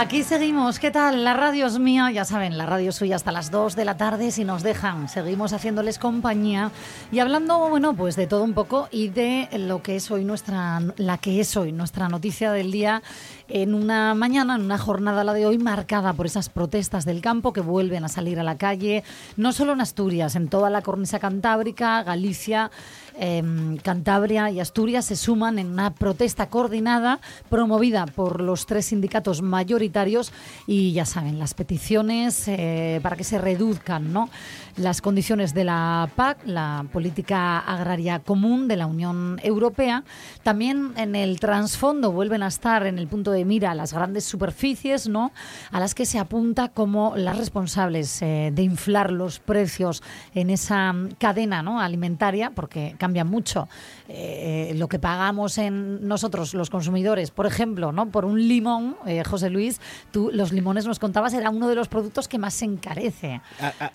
Aquí seguimos, ¿qué tal? La radio es mía, ya saben, la radio es suya hasta las 2 de la tarde si nos dejan. Seguimos haciéndoles compañía y hablando, bueno, pues de todo un poco y de lo que es hoy nuestra, la que es hoy nuestra noticia del día en una mañana, en una jornada la de hoy marcada por esas protestas del campo que vuelven a salir a la calle, no solo en Asturias, en toda la cornisa cantábrica, Galicia, Em, Cantabria y Asturias se suman en una protesta coordinada promovida por los tres sindicatos mayoritarios y ya saben, las peticiones eh, para que se reduzcan ¿no? Las condiciones de la PAC, la Política Agraria Común de la Unión Europea. También en el trasfondo vuelven a estar en el punto de mira las grandes superficies, ¿no? a las que se apunta como las responsables eh, de inflar los precios en esa cadena ¿no? alimentaria, porque cambia mucho eh, lo que pagamos en nosotros los consumidores, por ejemplo, ¿no? por un limón, eh, José Luis, tú los limones nos contabas era uno de los productos que más se encarece.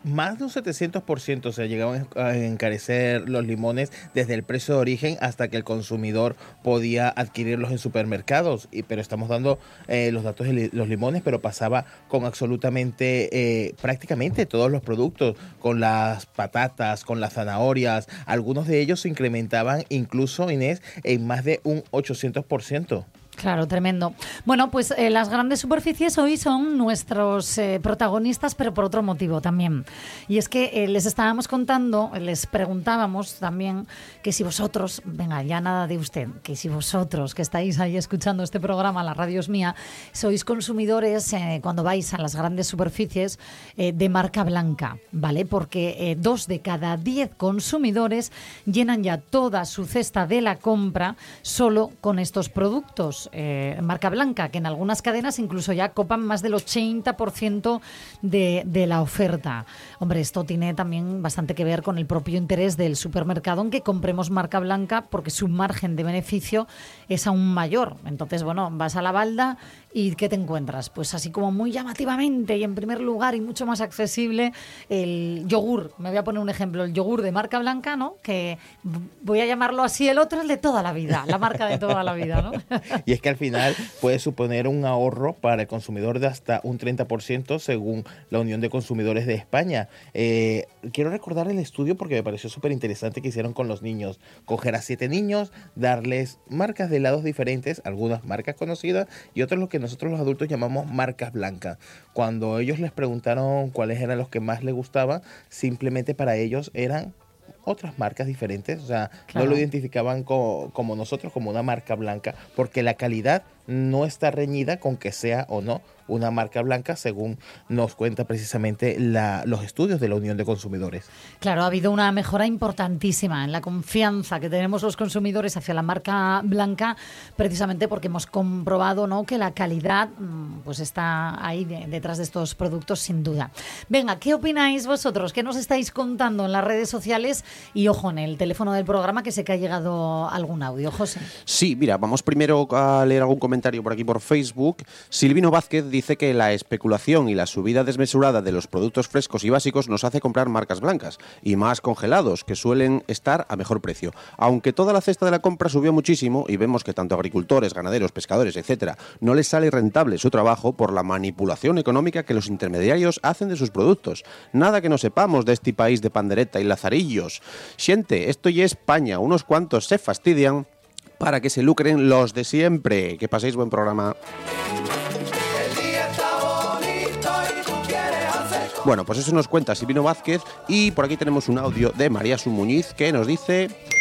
más de un 700% se llegaban a encarecer los limones desde el precio de origen hasta que el consumidor podía adquirirlos en supermercados. Y, pero estamos dando eh, los datos de los limones, pero pasaba con absolutamente prácticamente todos los productos, con las patatas, con las zanahorias, algunos de ellos incrementaban incluso, Inés, en más de un 800%. Claro, tremendo. Bueno, pues eh, las grandes superficies hoy son nuestros eh, protagonistas, pero por otro motivo también. Y es que eh, les estábamos contando, les preguntábamos también que si vosotros, venga, ya nada de usted, que si vosotros que estáis ahí escuchando este programa, la radio es mía, sois consumidores cuando vais a las grandes superficies de marca blanca, ¿vale? Porque dos de cada diez consumidores llenan ya toda su cesta de la compra solo con estos productos. Eh, marca blanca, que en algunas cadenas incluso ya copan más del 80% de, de la oferta. Hombre, esto tiene también bastante que ver con el propio interés del supermercado en que compremos marca blanca porque su margen de beneficio es aún mayor. Entonces, bueno, vas a la balda y ¿qué te encuentras? Pues así como muy llamativamente y en primer lugar y mucho más accesible el yogur. Me voy a poner un ejemplo, el yogur de marca blanca, ¿no? Que voy a llamarlo así, el otro es de toda la vida, la marca de toda la vida, ¿no? y es que al final puede suponer un ahorro para el consumidor de hasta un 30% según la Unión de Consumidores de España. Eh, quiero recordar el estudio porque me pareció súper interesante que hicieron con los niños. Coger a siete niños, darles marcas de helados diferentes, algunas marcas conocidas y otras lo que nosotros los adultos llamamos marcas blancas. Cuando ellos les preguntaron cuáles eran los que más les gustaban, simplemente para ellos eran otras marcas diferentes, o sea, no lo identificaban como nosotros, como una marca blanca, porque la calidad no está reñida con que sea o no una marca blanca, según nos cuenta precisamente los estudios de la Unión de Consumidores. Claro, ha habido una mejora importantísima en la confianza que tenemos los consumidores hacia la marca blanca, precisamente porque hemos comprobado ¿no? que la calidad mm, pues está ahí detrás de estos productos, sin duda. Venga, ¿qué opináis vosotros? ¿Qué nos estáis contando en las redes sociales? Y ojo, en el teléfono del programa que sé que ha llegado algún audio. José. Sí, mira, vamos primero a leer algún comentario comentario por aquí por Facebook. Silvino Vázquez dice que la especulación y la subida desmesurada de los productos frescos y básicos nos hace comprar marcas blancas y más congelados, que suelen estar a mejor precio. Aunque toda la cesta de la compra subió muchísimo y vemos que tanto agricultores, ganaderos, pescadores, etcétera, no les sale rentable su trabajo por la manipulación económica que los intermediarios hacen de sus productos. Nada que no sepamos de este país de pandereta y lazarillos. Siente, esto ya España, unos cuantos se fastidian para que se lucren los de siempre. Que paséis buen programa. Bueno, pues eso nos cuenta Silvino Vázquez y por aquí tenemos un audio de María Sumuñiz que nos dice...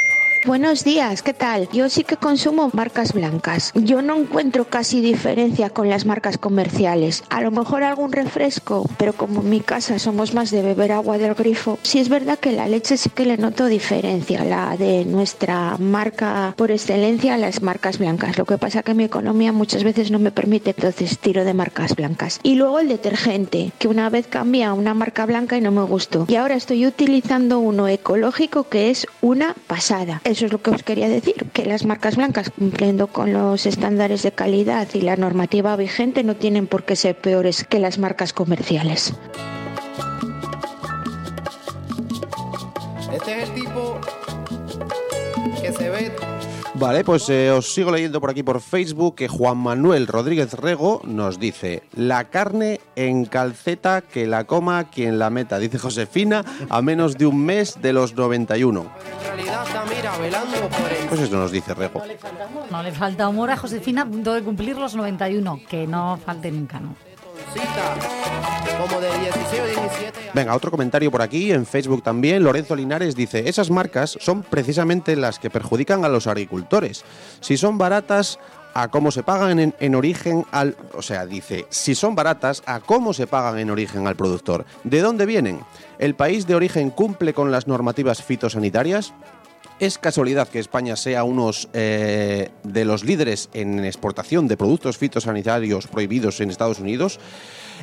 Buenos días, ¿qué tal? Yo sí que consumo marcas blancas. Yo no encuentro casi diferencia con las marcas comerciales. A lo mejor algún refresco, pero como en mi casa somos más de beber agua del grifo, sí es verdad que la leche sí que le noto diferencia, la de nuestra marca por excelencia, las marcas blancas. Lo que pasa que mi economía muchas veces no me permite, entonces tiro de marcas blancas. Y luego el detergente, que una vez cambia una marca blanca y no me gustó. Y ahora estoy utilizando uno ecológico que es una pasada. Eso es lo que os quería decir, que las marcas blancas cumpliendo con los estándares de calidad y la normativa vigente no tienen por qué ser peores que las marcas comerciales. Este es el tipo que se ve Vale, pues eh, os sigo leyendo por aquí por Facebook que Juan Manuel Rodríguez Rego nos dice, la carne en calceta que la coma quien la meta, dice Josefina, a menos de un mes de los 91. en realidad está, mira, velando por el Pues eso nos dice Rego. No le falta humor a Josefina a punto de cumplir los 91, que no falte nunca, ¿no? cita como de 16 o 17 años. Venga, otro comentario por aquí, en Facebook también. Lorenzo Linares dice, esas marcas son precisamente las que perjudican a los agricultores. Si son baratas, a cómo se pagan en, en origen al... O sea, dice, si son baratas, a cómo se pagan en origen al productor. ¿De dónde vienen? ¿El país de origen cumple con las normativas fitosanitarias? ¿Es casualidad que España sea uno de los líderes en exportación de productos fitosanitarios prohibidos en Estados Unidos?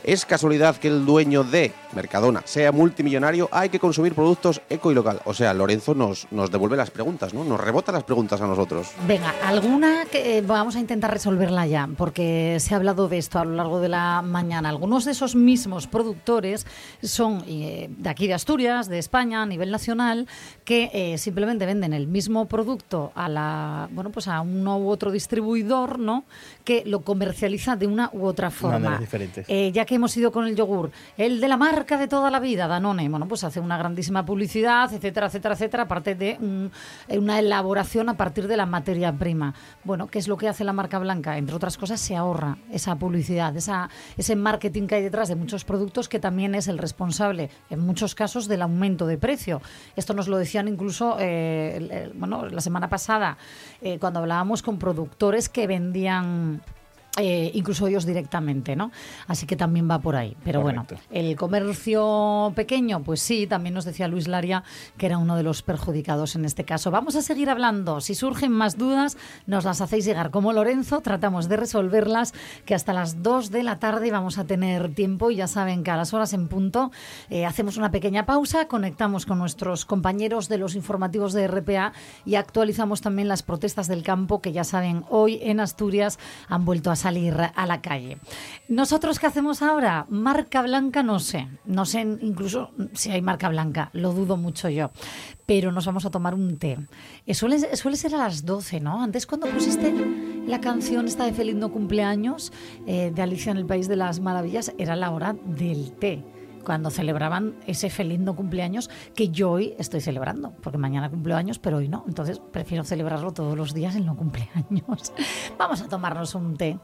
¿Es casualidad que el dueño de Mercadona sea multimillonario? Hay que consumir productos eco y local. O sea, Lorenzo nos, nos devuelve las preguntas, ¿no? Nos rebota las preguntas a nosotros. Venga, alguna que eh, vamos a intentar resolverla ya, porque se ha hablado de esto a lo largo de la mañana. Algunos de esos mismos productores son eh, de aquí de Asturias, de España, a nivel nacional, que eh, simplemente venden el mismo producto a la, bueno, pues a uno u otro distribuidor, ¿no? Que lo comercializa de una u otra forma. Diferentes. Eh, ya que hemos ido con el yogur, el de la marca de toda la vida, Danone, bueno, pues hace una grandísima publicidad, etcétera, etcétera, etcétera, aparte de un- eh, una elaboración a partir de la materia prima. Bueno, ¿qué es lo que hace la marca blanca? Entre otras cosas, se ahorra esa publicidad, esa, ese marketing que hay detrás de muchos productos que también es el responsable, en muchos casos, del aumento de precio. Esto nos lo decían incluso, eh, el- el- bueno, la semana pasada, eh, cuando hablábamos con productores que vendían eh, incluso ellos directamente, ¿no? Así que también va por ahí. Pero Correcto. bueno, el comercio pequeño, pues sí, también nos decía Luis Laria que era uno de los perjudicados en este caso. Vamos a seguir hablando. Si surgen más dudas, nos las hacéis llegar. Como Lorenzo, tratamos de resolverlas, que hasta las 2 de la tarde vamos a tener tiempo y ya saben que a las horas en punto eh, hacemos una pequeña pausa, conectamos con nuestros compañeros de los informativos de RPA y actualizamos también las protestas del campo que ya saben hoy en Asturias han vuelto a salir a la calle. Nosotros qué hacemos ahora? Marca blanca no sé, no sé incluso si hay marca blanca, lo dudo mucho yo, pero nos vamos a tomar un té. Eh, suele, ser a las 12, ¿no? Antes cuando pusiste la canción esta de Feliz no cumpleaños eh, de Alicia en el País de las Maravillas, era la hora del té cuando celebraban ese feliz no cumpleaños que yo hoy estoy celebrando, porque mañana cumpleaños, pero hoy no. Entonces prefiero celebrarlo todos los días el no cumpleaños. Vamos a tomarnos un té.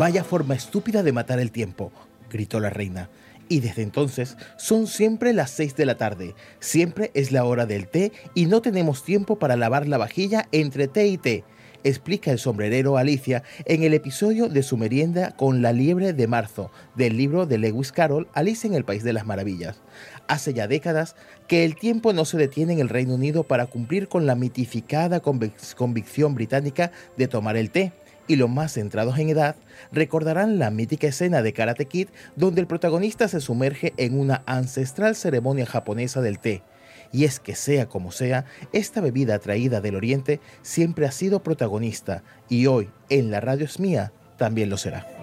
Vaya forma estúpida de matar el tiempo, gritó la reina. Y desde entonces son siempre las seis de la tarde, siempre es la hora del té y no tenemos tiempo para lavar la vajilla entre té y té, explica el sombrerero Alicia en el episodio de su merienda con la liebre de marzo del libro de Lewis Carroll Alice en el País de las Maravillas. Hace ya décadas que el tiempo no se detiene en el Reino Unido para cumplir con la mitificada convic- convicción británica de tomar el té y los más centrados en edad recordarán la mítica escena de Karate Kid donde el protagonista se sumerge en una ancestral ceremonia japonesa del té. Y es que sea como sea, esta bebida traída del oriente siempre ha sido protagonista y hoy en la radio es mía también lo será.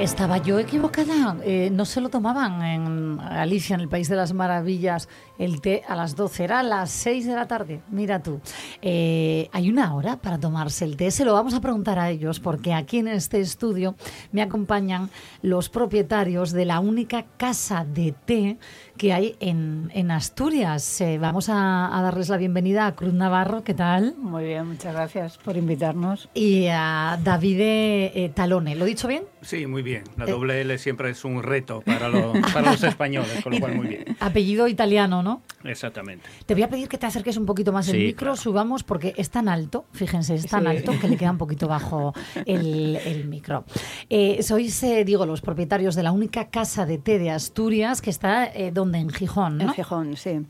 Estaba yo equivocada. Eh, no se lo tomaban en Alicia, en el País de las Maravillas, el té a las 12. Era a las 6 de la tarde. Mira tú. Eh, hay una hora para tomarse el té. Se lo vamos a preguntar a ellos porque aquí en este estudio me acompañan los propietarios de la única casa de té que hay en, en Asturias. Eh, vamos a, a darles la bienvenida a Cruz Navarro. ¿Qué tal? Muy bien, muchas gracias por invitarnos. Y a David eh, Talone. ¿Lo he dicho bien? Sí, muy bien. La doble L siempre es un reto para, lo- para los españoles, con lo cual muy bien. Apellido italiano, ¿no? Exactamente. Te voy a pedir que te acerques un poquito más el Sí, micro, claro. subamos, porque es tan alto, fíjense, es tan Sí. alto que le queda un poquito bajo el, el micro. Eh, sois, eh, digo, los propietarios de la única casa de té de Asturias que está, eh, ¿dónde? En Gijón, En ¿no? Gijón, sí.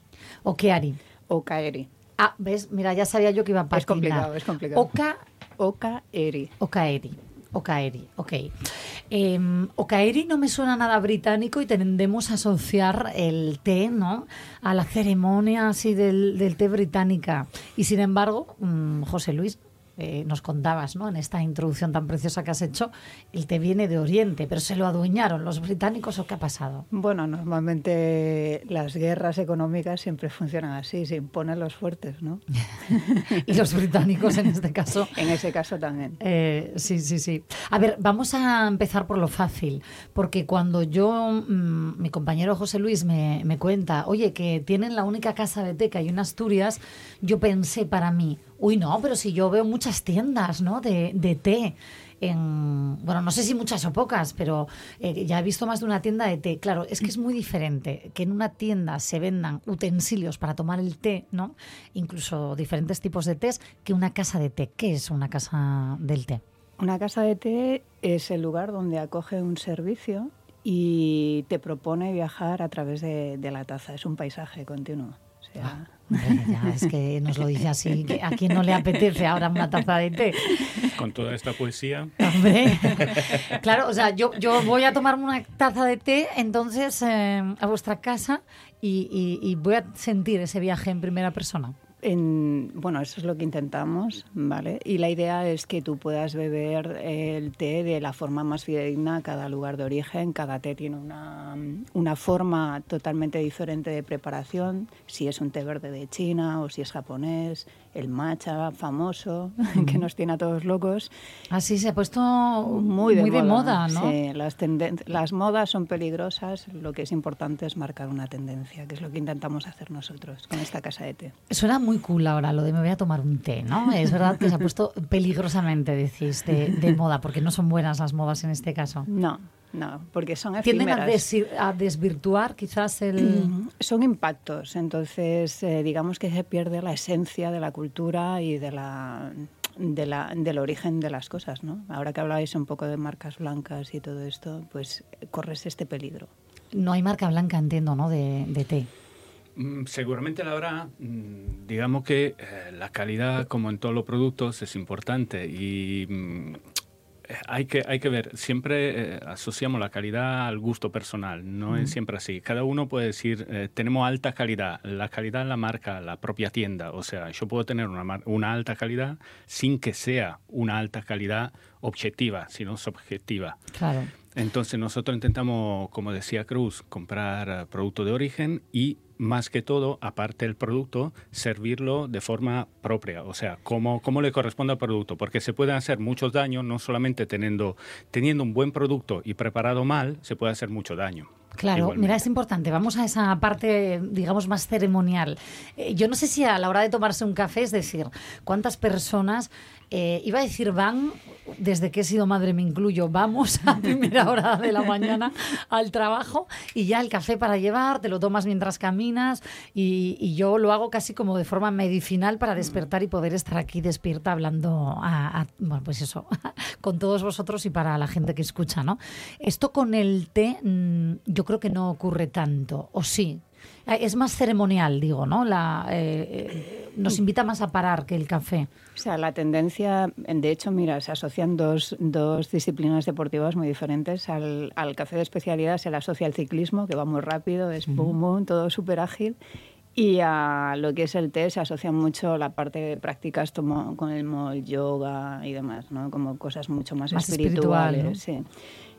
¿O qué Ari? O Kaeri. Ah, ves, mira, ya sabía yo que iba a patinar. Es complicado, es complicado. Oca, O Kaeri. Okaeri. Okaeri, ok. Eh, Okaeri no me suena nada británico y tendemos a asociar el té, ¿no? A la ceremonia así del, del té británica. Y sin embargo, mm, José Luis, eh, nos contabas, ¿no? En esta introducción tan preciosa que has hecho, el té viene de Oriente, pero se lo adueñaron los británicos o qué ha pasado? Bueno, normalmente las guerras económicas siempre funcionan así, se imponen los fuertes, ¿no? Y los británicos en este caso En ese caso también. Eh, sí, sí, sí. A ver, vamos a empezar por lo fácil, porque cuando yo, mm, mi compañero José Luis me, me cuenta, oye, que tienen la única casa de té que hay en Asturias, yo pensé para mí, uy, no, pero si yo veo muchas tiendas, ¿no? De, de té. En, bueno, no sé si muchas o pocas, pero eh, ya he visto más de una tienda de té. Claro, es que es muy diferente que en una tienda se vendan utensilios para tomar el té, ¿no? Incluso diferentes tipos de tés, que una casa de té. ¿Qué es una casa del té? Una casa de té es el lugar donde acoge un servicio y te propone viajar a través de, de la taza. Es un paisaje continuo. O sea, Hombre, ya, es que nos lo dice así, que a quien no le apetece ahora una taza de té. Con toda esta poesía, Hombre, claro, o sea, yo, yo voy a tomarme una taza de té, entonces eh, a vuestra casa y, y- y voy a sentir ese viaje en primera persona. En- bueno, eso es lo que intentamos, ¿vale? Y la idea es que tú puedas beber el té de la forma más fidedigna a cada lugar de origen. Cada té tiene una, una forma totalmente diferente de preparación, si es un té verde de China o si es japonés, el matcha famoso, que nos tiene a todos locos. Así se ha puesto Muy de, moda, ¿no? Sí, las, las modas son peligrosas, lo que es importante es marcar una tendencia, que es lo que intentamos hacer nosotros con esta casa de té. Suena muy cool ahora lo de me voy a tomar un té, ¿no? Es verdad que se ha puesto peligrosamente, decís, de, de moda, porque no son buenas las modas en este caso. No, no, porque son Tienden a, efímeras. a desvirtuar quizás el... Mm, Son impactos, entonces eh, digamos que se pierde la esencia de la cultura y de la, de la, del origen de las cosas, ¿no? Ahora que hablabais un poco de marcas blancas y todo esto, pues corres este peligro. No hay marca blanca, entiendo, ¿no? De, de té. Mm, seguramente la hora, mm, digamos que eh, la calidad, como en todos los productos, es importante y mm, eh, hay que, hay que ver, siempre eh, asociamos la calidad al gusto personal, no es siempre así. Cada uno puede decir, eh, tenemos alta calidad, la calidad en la marca, la propia tienda, o sea, yo puedo tener una, una alta calidad sin que sea una alta calidad objetiva, sino subjetiva. Claro. Entonces nosotros intentamos, como decía Cruz, comprar eh, producto de origen y más que todo, aparte del producto, servirlo de forma propia, o sea, como, como le corresponde al producto, porque se pueden hacer muchos daños, no solamente teniendo, teniendo un buen producto y preparado mal, se puede hacer mucho daño. Claro, Igualmente. mira, es importante. Vamos a esa parte, digamos, más ceremonial. Eh, yo no sé si a la hora de tomarse un café, es decir, cuántas personas, eh, iba a decir van, desde que he sido madre me incluyo, vamos a primera hora de la mañana al trabajo y ya el café para llevar, te lo tomas mientras caminas y, y yo lo hago casi como de forma medicinal para despertar y poder estar aquí despierta hablando a, a- bueno, pues eso, con todos vosotros y para la gente que escucha, ¿no? Esto con el té, mm, yo creo que no ocurre tanto, o sí. Eh, Es más ceremonial, digo, ¿no? La, eh, eh, nos invita más a parar que el café. O sea, la tendencia, de hecho, mira, se asocian dos, dos disciplinas deportivas muy diferentes. Al, al café de especialidad se le asocia el ciclismo, que va muy rápido, es boom, boom, todo súper ágil. Y a lo que es el té se asocia mucho la parte de prácticas como, con el, yoga y demás, ¿no? Como cosas mucho más, Más espiritual, espirituales. sí.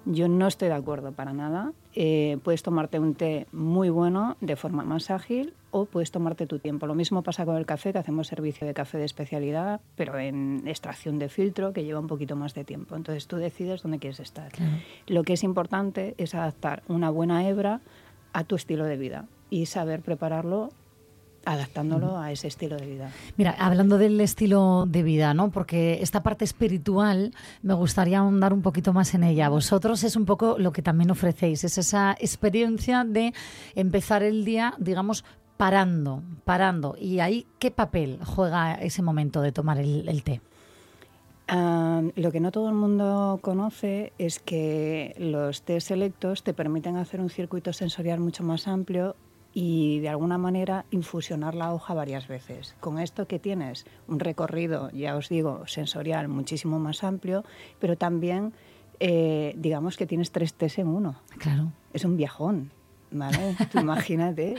Yo no estoy de acuerdo para nada. Eh, puedes tomarte un té muy bueno de forma más ágil o puedes tomarte tu tiempo. Lo mismo pasa con el café, que hacemos servicio de café de especialidad, pero en extracción de filtro, que lleva un poquito más de tiempo. Entonces tú decides dónde quieres estar. Lo que es importante es adaptar una buena hebra a tu estilo de vida y saber prepararlo adaptándolo a ese estilo de vida. Mira, hablando del estilo de vida, ¿no? Porque esta parte espiritual me gustaría ahondar un poquito más en ella. Vosotros es un poco lo que también ofrecéis, es esa experiencia de empezar el día, digamos, parando, parando. ¿Y ahí qué papel juega ese momento de tomar el, té? Ah, lo que no todo el mundo conoce es que los té selectos te permiten hacer un circuito sensorial mucho más amplio y de alguna manera infusionar la hoja varias veces. Con esto que tienes un recorrido, ya os digo, sensorial muchísimo más amplio, pero también eh, digamos que tienes tres tés en uno. Claro. Es un viajón. ¿Vale? imagínate.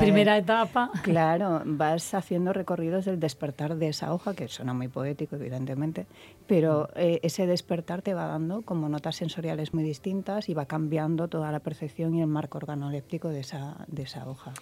Primera etapa. Claro, vas haciendo recorridos del despertar de esa hoja, que suena muy poético, evidentemente, pero eh, ese despertar te va dando como notas sensoriales muy distintas y va cambiando toda la percepción y el marco organoléptico de esa, de esa hoja.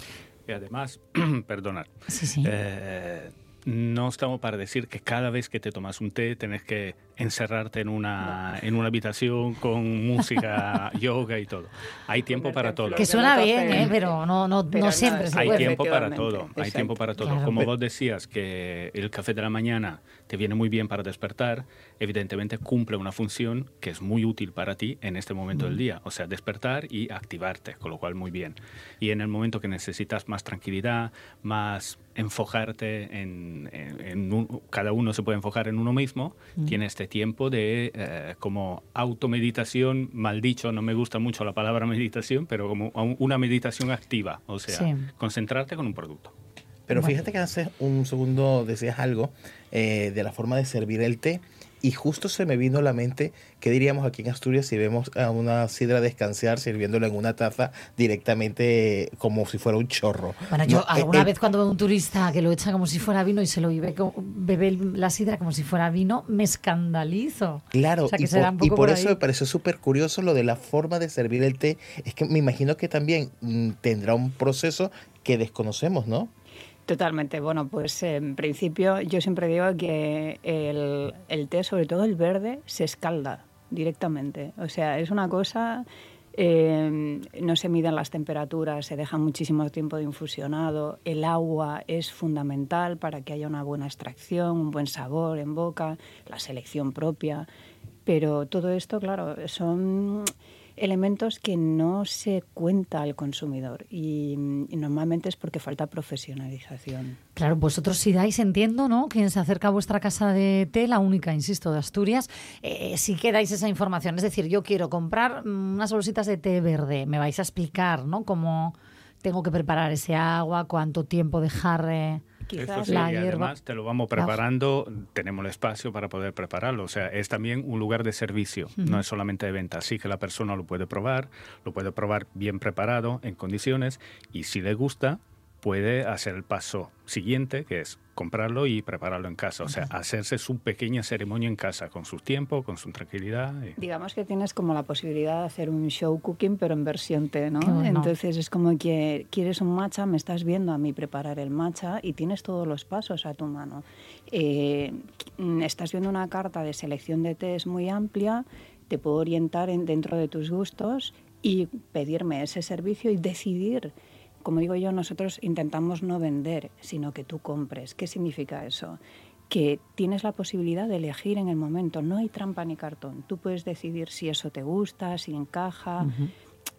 Y además, perdonad, sí, sí. Eh, no estamos para decir que cada vez que te tomas un té tenés que encerrarte en una, en una habitación con música, yoga y todo. Hay tiempo para todo. Que suena bien, ¿eh? pero no, no, no siempre se Hay puede. tiempo para todo, hay tiempo para todo. Claro. Como vos decías que el café de la mañana te viene muy bien para despertar, evidentemente cumple una función que es muy útil para ti en este momento del día, o sea, despertar y activarte, con lo cual muy bien. Y en el momento que necesitas más tranquilidad, más enfocarte en, en, en un- cada uno se puede enfocar en uno mismo, tiene este tiempo de eh, como automeditación, mal dicho, no me gusta mucho la palabra meditación, pero como un- una meditación activa, o sea, Sí. concentrarte con un producto. Pero fíjate que hace un segundo decías algo eh, de la forma de servir el té y justo se me vino a la mente qué diríamos aquí en Asturias si vemos a una sidra descansar sirviéndolo en una taza directamente como si fuera un chorro. Bueno, yo No, eh, alguna eh, vez cuando veo un turista que lo echa como si fuera vino y se lo bebe, bebe la sidra como si fuera vino, me escandalizo. Claro, O sea, que y, por, un y poco por por eso me pareció súper curioso lo de la forma de servir el té. Es que me imagino que también mm, tendrá un proceso que desconocemos, ¿no? Totalmente. Bueno, pues en principio yo siempre digo que el, el té, sobre todo el verde, se escalda directamente. O sea, es una cosa, eh, no se miden las temperaturas, se deja muchísimo tiempo de infusionado, el agua es fundamental para que haya una buena extracción, un buen sabor en boca, la selección propia. Pero todo esto, claro, son elementos que no se cuenta al consumidor y, normalmente es porque falta profesionalización. Claro, vosotros si dais, entiendo, ¿no? Quien se acerca a vuestra casa de té, la única, insisto, de Asturias, eh, sí que dais esa información. Es decir, yo quiero comprar unas bolsitas de té verde, me vais a explicar, ¿no? Cómo tengo que preparar ese agua, cuánto tiempo dejar... eh, Eso Quizás sí, la y hierba- además te lo vamos preparando, tenemos el espacio para poder prepararlo. O sea, es también un lugar de servicio, no es solamente de venta. Así que la persona lo puede probar, lo puede probar bien preparado, en condiciones, y si le gusta, puede hacer el paso siguiente, que es comprarlo y prepararlo en casa. O sea, hacerse su pequeña ceremonia en casa, con su tiempo, con su tranquilidad. y- Digamos que tienes como la posibilidad de hacer un show cooking, pero en versión té, ¿no? Bueno. Entonces es como que quieres un matcha, me estás viendo a mí preparar el matcha y tienes todos los pasos a tu mano. Eh, estás viendo una carta de selección de tés muy amplia, te puedo orientar en- dentro de tus gustos y pedirme ese servicio y decidir. Como digo yo, nosotros intentamos no vender, sino que tú compres. ¿Qué significa eso? que tienes la posibilidad de elegir en el momento. No hay trampa ni cartón. Tú puedes decidir si eso te gusta, si encaja.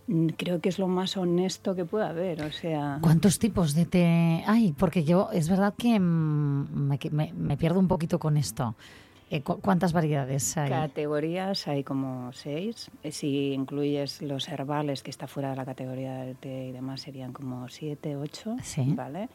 Mm, Creo que es lo más honesto que puede haber. O sea, ¿Cuántos tipos de té hay? Porque yo, es verdad que mm, me, me- me pierdo un poquito con esto. Eh, cu- ¿Cuántas variedades hay? categorías hay como seis. Eh, Si incluyes los herbales, que está fuera de la categoría del té y demás, serían como siete, ocho. Sí. ¿Vale?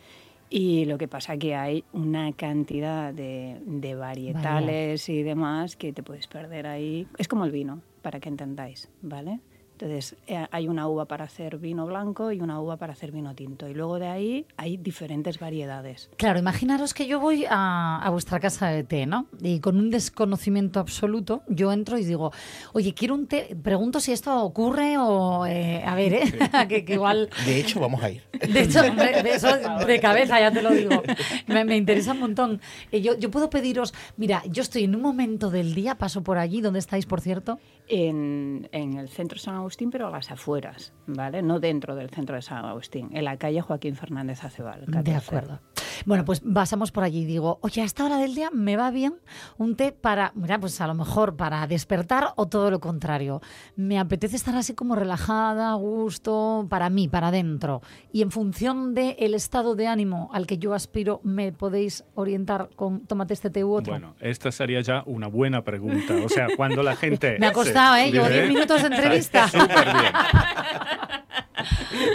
Y lo que pasa que hay una cantidad de, de varietales y demás que te puedes perder ahí. Es como el vino, para que entendáis, ¿vale? Entonces, eh, hay una uva para hacer vino blanco y una uva para hacer vino tinto. Y luego de ahí hay diferentes variedades. Claro, imaginaros que yo voy a, a vuestra casa de té, ¿no? Y con un desconocimiento absoluto, yo entro y digo, oye, quiero un té. Pregunto si esto ocurre o. eh, a ver, ¿eh? que, que igual. De hecho, vamos a ir. De hecho, hombre, de eso de cabeza, ya te lo digo. Me, me interesa un montón. Eh, Yo, yo puedo pediros, mira, yo estoy en un momento del día, paso por allí, ¿dónde estáis, por cierto? En, en el centro de San Agustín, pero a las afueras, ¿vale? No dentro del centro de San Agustín, en la calle Joaquín Fernández Acebal. De 14. acuerdo. Bueno, pues pasamos por allí y digo, oye, a esta hora del día me va bien un té para, mira, pues a lo mejor para despertar o todo lo contrario. Me apetece estar así como relajada, a gusto, para mí, para adentro. Y en función del estado de ánimo al que yo aspiro, ¿me podéis orientar con tómate este té u otro? Bueno, esta sería ya una buena pregunta. O sea, cuando la gente... Me ha costado, ¿eh? Llevo 10 minutos de entrevista. Súper bien.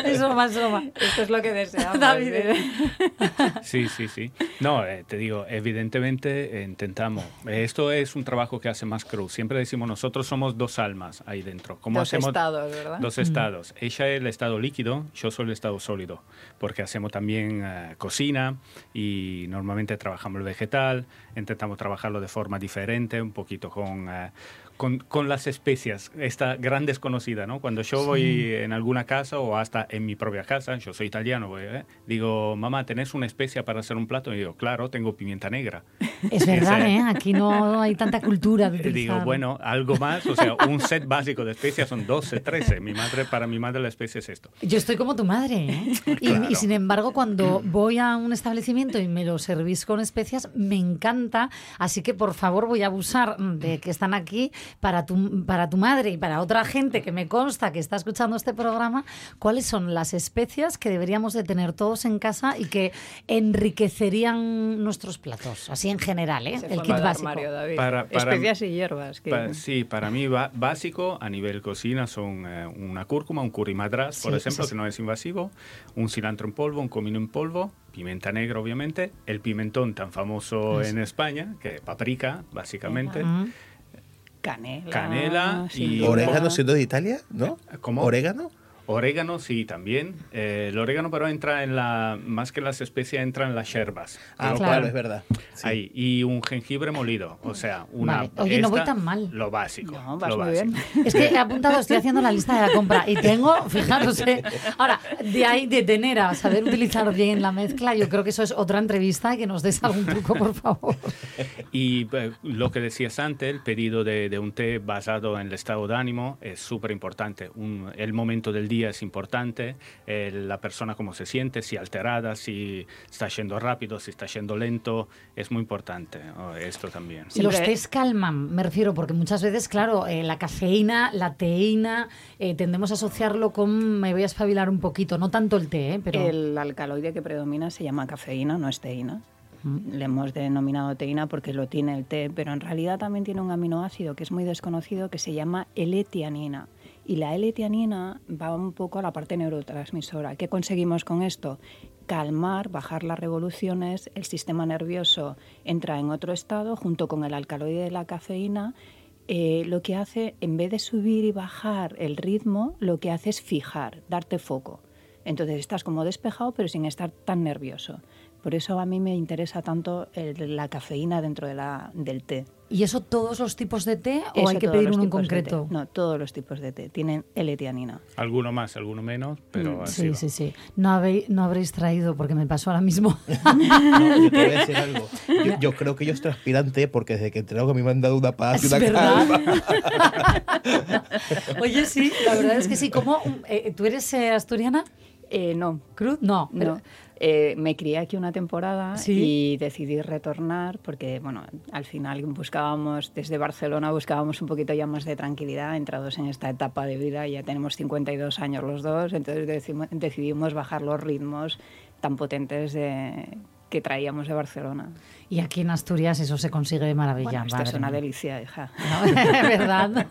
Es broma, es broma. Esto es lo que deseamos. David. ¿eh? Sí, sí, sí. No, eh, te digo, evidentemente eh, intentamos. Eh, Esto es un trabajo que hace más Cruz. Siempre decimos, nosotros somos dos almas ahí dentro. ¿Cómo Dos hacemos? estados, ¿verdad? Dos estados. Ella es el estado líquido, yo soy el estado sólido, porque hacemos también eh, cocina y normalmente trabajamos el vegetal, intentamos trabajarlo de forma diferente, un poquito con... con, con las especias, esta gran desconocida, ¿no? Cuando yo voy en alguna casa o hasta en mi propia casa, yo soy italiano, ¿eh? digo, mamá, ¿tenés una especia para hacer un plato? Y digo, claro, tengo pimienta negra. Es verdad, ¿eh? Aquí no hay tanta cultura de Digo, bueno, algo más, o sea, un set básico de especias son 12, 13. Mi madre, para mi madre la especia es esto. Yo estoy como tu madre, ¿eh? Y sin embargo, cuando voy a un establecimiento y me lo servís con especias, me encanta. Así que, por favor, voy a abusar de que están aquí para tu, para tu madre y para otra gente que me consta que está escuchando este programa. ¿Cuáles son las especias que deberíamos de tener todos en casa y que enriquecerían nuestros platos? Así en general, ¿eh? Se El forma kit básico. armario, David. Para- para- Especias y hierbas. que- sí, para mí básico a nivel cocina son eh, una cúrcuma, un curry madras, por Sí, ejemplo, sí, sí. que no es invasivo, un cilantro en polvo, un comino en polvo, pimienta negra, obviamente, el pimentón tan famoso en España, que paprika, básicamente. Canela. Canela y-. Orégano siendo de Italia, ¿no? ¿Cómo? ¿Orégano? Orégano, sí, también. Eh, el orégano, pero entra en la, más que las especias, entra en las hierbas. Ah, Claro. es verdad. Sí. Ahí, y un jengibre molido, o sea, una... Vale. Oye, no voy tan mal. Lo básico. No, vas lo muy básico. bien. Es que he apuntado, estoy haciendo la lista de la compra y tengo, fijaros, eh, ahora, de ahí de tener a saber utilizar bien la mezcla, yo creo que eso es otra entrevista que nos des algún truco, por favor. Y eh, lo que decías antes, el pedido de, de un té basado en el estado de ánimo es súper importante. El momento del día es importante, eh, la persona cómo se siente, si alterada, si está yendo rápido, si está yendo lento, es muy importante oh, esto también. Si los tés calman, me refiero, porque muchas veces, claro, eh, la cafeína, la teína, eh, tendemos a asociarlo con me voy a espabilar un poquito, no tanto el té, eh, pero... El alcaloide que predomina se llama cafeína, no es teína. Le hemos denominado teína porque lo tiene el té, pero en realidad también tiene un aminoácido que es muy desconocido que se llama L-tianina. Y la L-tianina va un poco a la parte neurotransmisora. ¿Qué conseguimos con esto? Calmar, bajar las revoluciones, el sistema nervioso entra en otro estado junto con el alcaloide de la cafeína eh, lo que hace, en vez de subir y bajar el ritmo, lo que hace es fijar, darte foco. Entonces estás como despejado, pero sin estar tan nervioso. Por eso a mí me interesa tanto el- la cafeína dentro de la, del té. ¿Y eso todos los tipos de té o Eso hay que pedir uno en concreto? No, todos los tipos de té tienen L-tianina. Alguno más, alguno menos, pero así Mm, Sí, va. sí, sí. No, habéis, no habréis traído, porque me pasó ahora mismo. No, yo te voy a decir algo. Yo, yo creo que ellos transpiran té porque desde que entré a mí me han dado una paz y una verdad. calma. Oye, sí, la verdad es que sí. ¿Cómo, eh, ¿Tú eres eh, asturiana? Eh, no, ¿Cruz? No. pero- No. Eh, me crié aquí una temporada Sí. y decidí retornar porque, bueno, al final buscábamos, desde Barcelona buscábamos un poquito ya más de tranquilidad, entrados en esta etapa de vida, ya tenemos 52 años los dos, entonces decidimos bajar los ritmos tan potentes de, que traíamos de Barcelona. Y aquí en Asturias eso se consigue de maravilla. Bueno, esta es una delicia, hija. ¿No? ¿Verdad?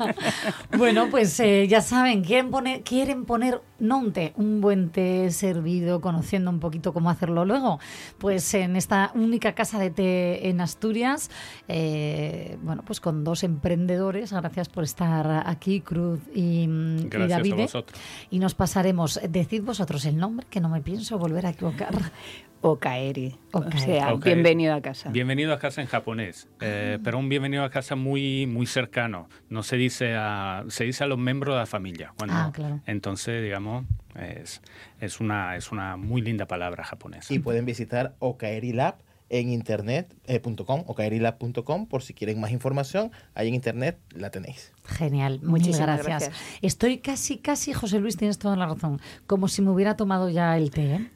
bueno, pues eh, ya saben, quieren poner, quieren poner no un té, un buen té servido, conociendo un poquito cómo hacerlo luego. Pues en esta única casa de té en Asturias, eh, bueno, pues con dos emprendedores, gracias por estar aquí, Cruz y, mm, y Gracias a vosotros. Y nos pasaremos, decid vosotros el nombre, que no me pienso volver a equivocar. Okaeri. Okaeri. O sea, bienvenido a casa. Bienvenido a casa en japonés, eh, pero un bienvenido a casa muy muy cercano. No se dice a se dice a los miembros de la familia. Cuando, Ah, claro. Entonces, digamos, es, es una es una muy linda palabra japonesa. Y pueden visitar okaerilab en internet.com, okaerilab.com, por si quieren más información. Ahí en internet la tenéis. Genial, muchas Muchísimas gracias. gracias. Estoy casi, casi, José Luis, tienes toda la razón, como si me hubiera tomado ya el té. ¿eh?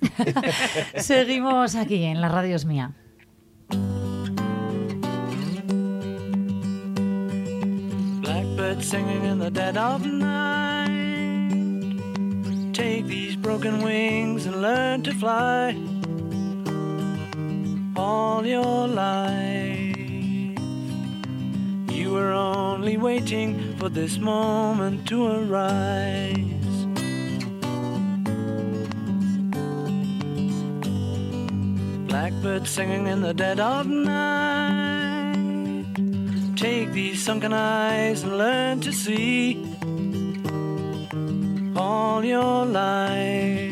Seguimos aquí en La Radio es Mía. Blackbird singing in the dead of night. Take these broken wings and learn to fly. All your life, you were only waiting for this moment to arise. Blackbird singing in the dead of night. Take these sunken eyes and learn to see all your life.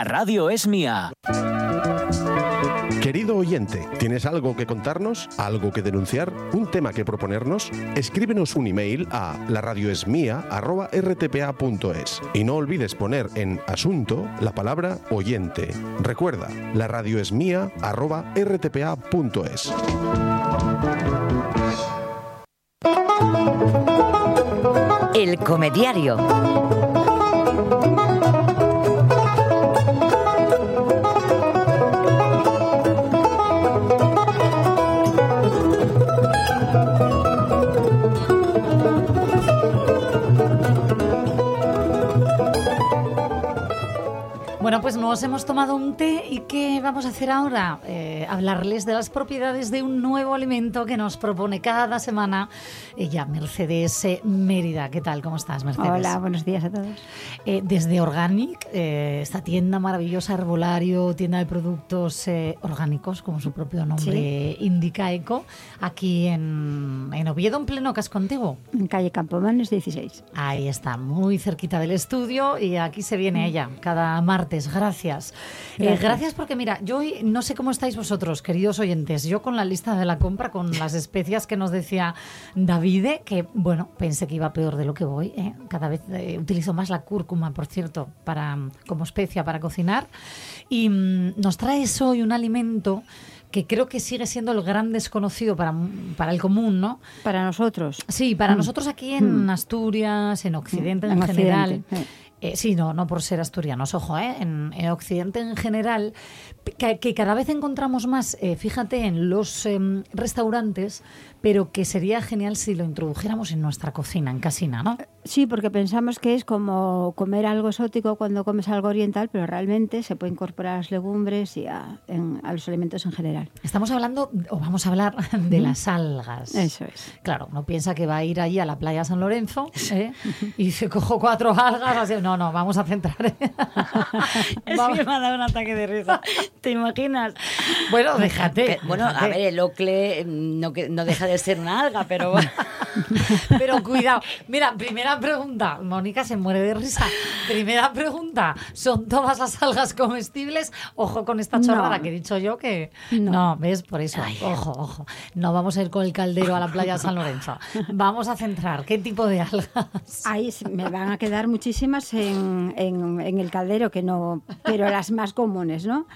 La radio es mía. Querido oyente, ¿tienes algo que contarnos? ¿Algo que denunciar? ¿Un tema que proponernos? Escríbenos un email a laradioesmia@rtpa.es y no olvides poner en asunto la palabra oyente. Recuerda, la radio es mía arroba rtpa.es. El comediario. Nos hemos tomado un té y ¿qué vamos a hacer ahora? Eh, hablarles de las propiedades de un nuevo alimento que nos propone cada semana ella, Mercedes eh, Mérida. ¿Qué tal? ¿Cómo estás, Mercedes? Hola, buenos días a todos. Eh, desde Organic, eh, esta tienda maravillosa, herbolario, tienda de productos orgánicos, como su propio nombre indica, Eco, aquí en, en Oviedo, en pleno casco antiguo. En calle Campomanes 16. Ahí está, muy cerquita del estudio y aquí se viene ella cada martes. Gracias. Eh, Gracias. gracias porque mira, yo hoy no sé cómo estáis vosotros, queridos oyentes. Yo con la lista de la compra, con las especias que nos decía Davide, que bueno, pensé que iba peor de lo que voy. ¿eh? Cada vez eh, utilizo más la cúrcuma, por cierto, para, como especia para cocinar. Y mm, nos traes hoy un alimento que creo que sigue siendo el gran desconocido para, para el común, ¿no? Para nosotros. Sí, para Mm. nosotros aquí en Mm. Asturias, en Occidente en, En general. Occidente, eh, sí, no, no por ser asturianos, ojo, ¿eh? en, en Occidente en general, que, que cada vez encontramos más, eh, fíjate, en los em, restaurantes, pero que sería genial si lo introdujéramos en nuestra cocina, en casina, ¿no? Sí, porque pensamos que es como comer algo exótico cuando comes algo oriental, pero realmente se puede incorporar a las legumbres y a, en- a los alimentos en general. Estamos hablando, o vamos a hablar de las algas. Eso es. Claro, uno piensa que va a ir allí a la playa San Lorenzo ¿eh? y se cojo cuatro algas. Así. No, no, vamos a centrar. Es que me ha dado un ataque de risa. ¿Te imaginas? Bueno, déjate. Bueno, a ver, el ocle mm, no, que- no deja de ser una alga, pero. Pero cuidado. Mira, primera pregunta. Mónica se muere de risa. Primera pregunta. ¿Son todas las algas comestibles? Ojo con esta chorrada No. que he dicho yo que... No, ¿ves? Por eso. Ojo, ojo. No vamos a ir con el caldero a la playa de San Lorenzo. Vamos a centrar. ¿Qué tipo de algas? Ahí me van a quedar muchísimas en, en- en el caldero, que no, pero las más comunes, ¿no?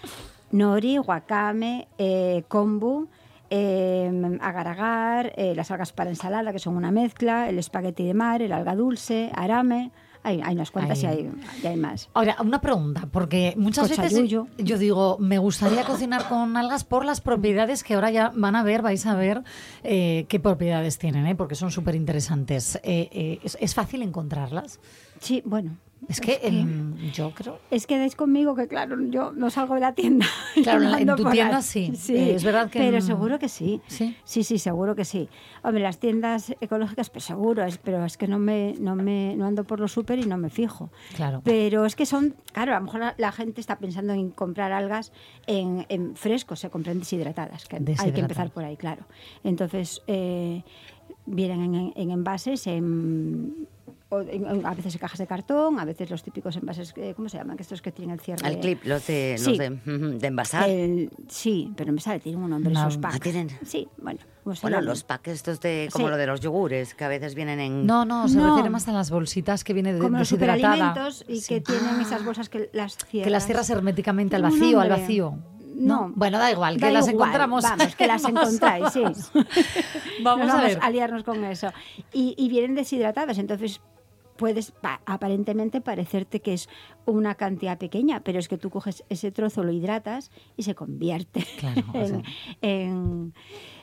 Nori, wakame, eh, kombu, eh, agar-agar, eh, las algas para ensalada, que son una mezcla, el espagueti de mar, el alga dulce, arame. Hay, hay unas cuantas y hay, y hay más. Ahora, una pregunta, porque muchas veces yo digo, me gustaría cocinar con algas por las propiedades que ahora ya van a ver, vais a ver eh, qué propiedades tienen, ¿eh? porque son súper interesantes. ¿es, es fácil encontrarlas? Sí, bueno. Es que, yo creo... Es que dais conmigo que, claro, yo no salgo de la tienda. Claro, en tu tienda ahí. sí. Eh, es verdad que Pero seguro que sí. Sí. Sí, sí, seguro que sí. Hombre, las tiendas ecológicas, pues seguro, es- pero es que no me, no me no ando por los súper y no me fijo. Claro. Pero es que son, claro, a lo mejor la, la gente está pensando en comprar algas en, en fresco, se compran deshidratadas, que hay que Deshidratadas. empezar por ahí, claro. Entonces, eh, vienen en, en envases, en, o a veces en cajas de cartón, a veces los típicos envases, eh, ¿cómo se llaman? Que estos que tienen el cierre. Al clip, los de, los de, envasar. El- sí, pero me sale, tienen un nombre No. esos packs. Ah, ¿tienen? Sí, bueno. ¿cómo se Bueno, llaman? los packs estos de, como Sí. lo de los yogures, que a veces vienen en... No, no, se No. refiere más a las bolsitas que viene de, Como los deshidratada. superalimentos y Sí. que tienen esas bolsas que las cierras. Que las cierras herméticamente al vacío, al vacío. No. Bueno, da igual, que las igual, encontramos. Vamos, que las encontráis, sí. Vamos Nos a ver. a liarnos con eso. Y, y vienen deshidratadas, entonces puedes pa- aparentemente parecerte que es una cantidad pequeña, pero es que tú coges ese trozo, lo hidratas y se convierte Claro, o en, sea. en-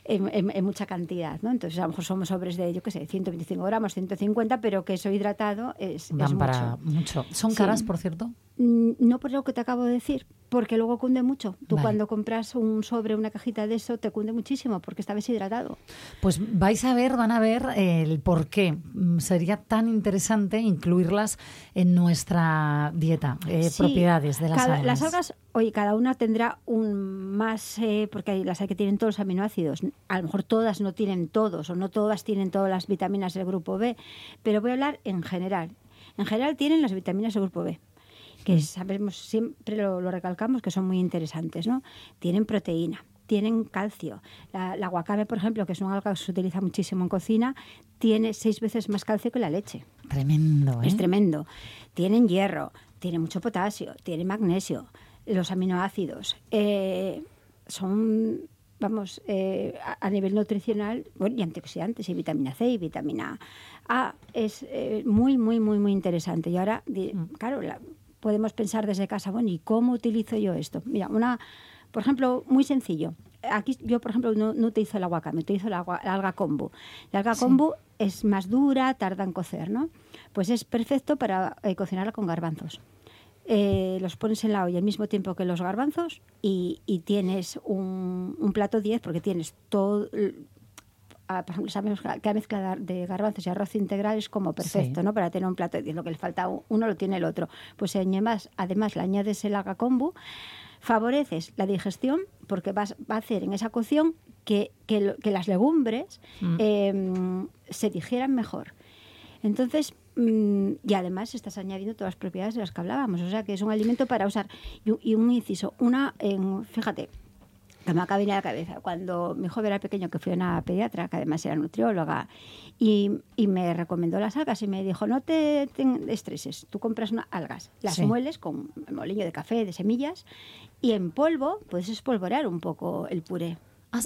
en- en- en mucha cantidad, ¿no? Entonces a lo mejor somos sobres de, yo qué sé, 125 gramos, 150, pero que eso hidratado es, es Van para mucho. mucho. ¿Son Sí. caras, por cierto? Mm, No por lo que te acabo de decir, porque luego cunde mucho. Tú Vale. cuando compras un sobre, una cajita de eso, te cunde muchísimo porque está deshidratado. Pues vais a ver, van a ver el por qué mm, sería tan interesante incluirlas en nuestra dieta, eh, Sí, propiedades de las cada- algas. Las algas, oye, cada una tendrá un más, eh, porque hay, las hay que tienen todos los aminoácidos. A lo mejor todas no tienen todos o no todas tienen todas las vitaminas del grupo B, pero voy a hablar en general. En general tienen las vitaminas del grupo B que sabemos, siempre lo, lo recalcamos, que son muy interesantes, ¿no? Tienen proteína, tienen calcio. La, la guacame, por ejemplo, que es una alga que se utiliza muchísimo en cocina, tiene seis veces más calcio que la leche. Tremendo, ¿eh? Es tremendo. Tienen hierro, tiene mucho potasio, tiene magnesio, los aminoácidos. eh, son, vamos, eh, a, a nivel nutricional, bueno, y antioxidantes, y vitamina C y vitamina A. Es eh, muy, muy, muy, muy interesante. Y ahora, di- claro, la- podemos pensar desde casa, bueno, ¿y cómo utilizo yo esto? Mira, una, por ejemplo, muy sencillo. Aquí yo, por ejemplo, no, no utilizo el aguacate, utilizo la, agua- la alga kombu. La alga Sí. kombu es más dura, tarda en cocer, ¿no? Pues es perfecto para eh, cocinarla con garbanzos. Eh, los pones en la olla al mismo tiempo que los garbanzos y, y tienes un, un plato 10 porque tienes todo... ah, por ejemplo, sabemos que la mezcla de garbanzos y arroz integral es como perfecto, Sí. ¿no? Para tener un plato de 10. Lo que le falta uno lo tiene el otro. Pues además, además le añades el aga kombu, favoreces la digestión porque vas, va a hacer en esa cocción que, que que las legumbres Mm. eh, se digieran mejor. Entonces, mm, y además estás añadiendo todas las propiedades de las que hablábamos, o sea que es un alimento para usar. Y, un- y un inciso, una, en, fíjate, que me acaba de venir a la cabeza. Cuando mi joven era pequeño, que fui a una pediatra, que además era nutrióloga, y, y me recomendó las algas y me dijo, no te, te estreses, tú compras unas algas, las Sí. mueles con molinho de café, de semillas, y en polvo puedes espolvorear un poco el puré.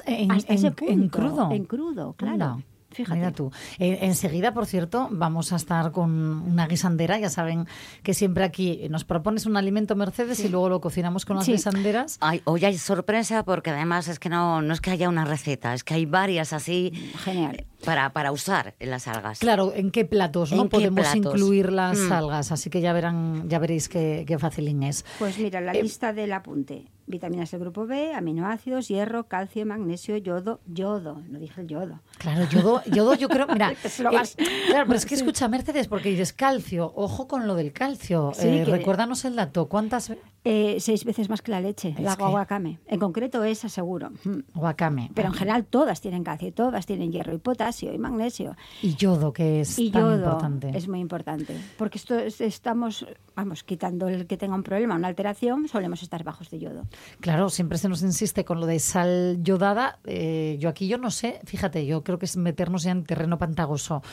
en, Hasta ese en- crudo. En crudo, claro. Anda. Fíjate. Mira tú. Eh, enseguida, por cierto, vamos a estar con una guisandera. Ya saben que siempre aquí nos propones un alimento Mercedes y luego lo cocinamos con las Sí. guisanderas. Ay, hoy hay sorpresa porque además es que no, no es que haya una receta, es que hay varias así Genial. para, para usar en las algas. Claro, ¿en qué platos no ¿En qué podemos platos? incluir las Mm. algas? Así que ya verán, ya veréis qué, qué facilín es. Pues mira, la Eh, lista del apunte. Vitaminas del grupo B, aminoácidos, hierro, calcio, magnesio, yodo. Yodo, no dije el yodo. Claro, yodo, yodo yo creo, mira, lo eh, más- claro, pero es que Sí. escucha Mercedes, porque dices calcio, ojo con lo del calcio. Sí, Eh, que- Recuérdanos el dato, ¿cuántas? Eh, seis veces más que la leche, Es el agua que- wakame. En concreto esa seguro. Mm. Wakame. Pero en general todas tienen calcio, todas tienen hierro y potasio y magnesio. Y yodo, que es y tan yodo importante. es muy importante. Porque esto es- estamos, vamos, quitando el que tenga un problema, una alteración, solemos estar bajos de yodo. Claro, siempre se nos insiste con lo de sal yodada. Eh, yo aquí yo no sé, fíjate, yo creo que es meternos ya en terreno pantagoso.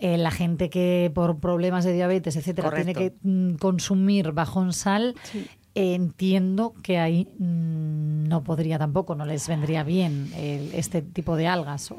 Eh, la gente que por problemas de diabetes, etcétera, Correcto. tiene que mm, consumir bajo en sal. eh, Entiendo que ahí mm, no podría tampoco, no les vendría bien el- este tipo de algas.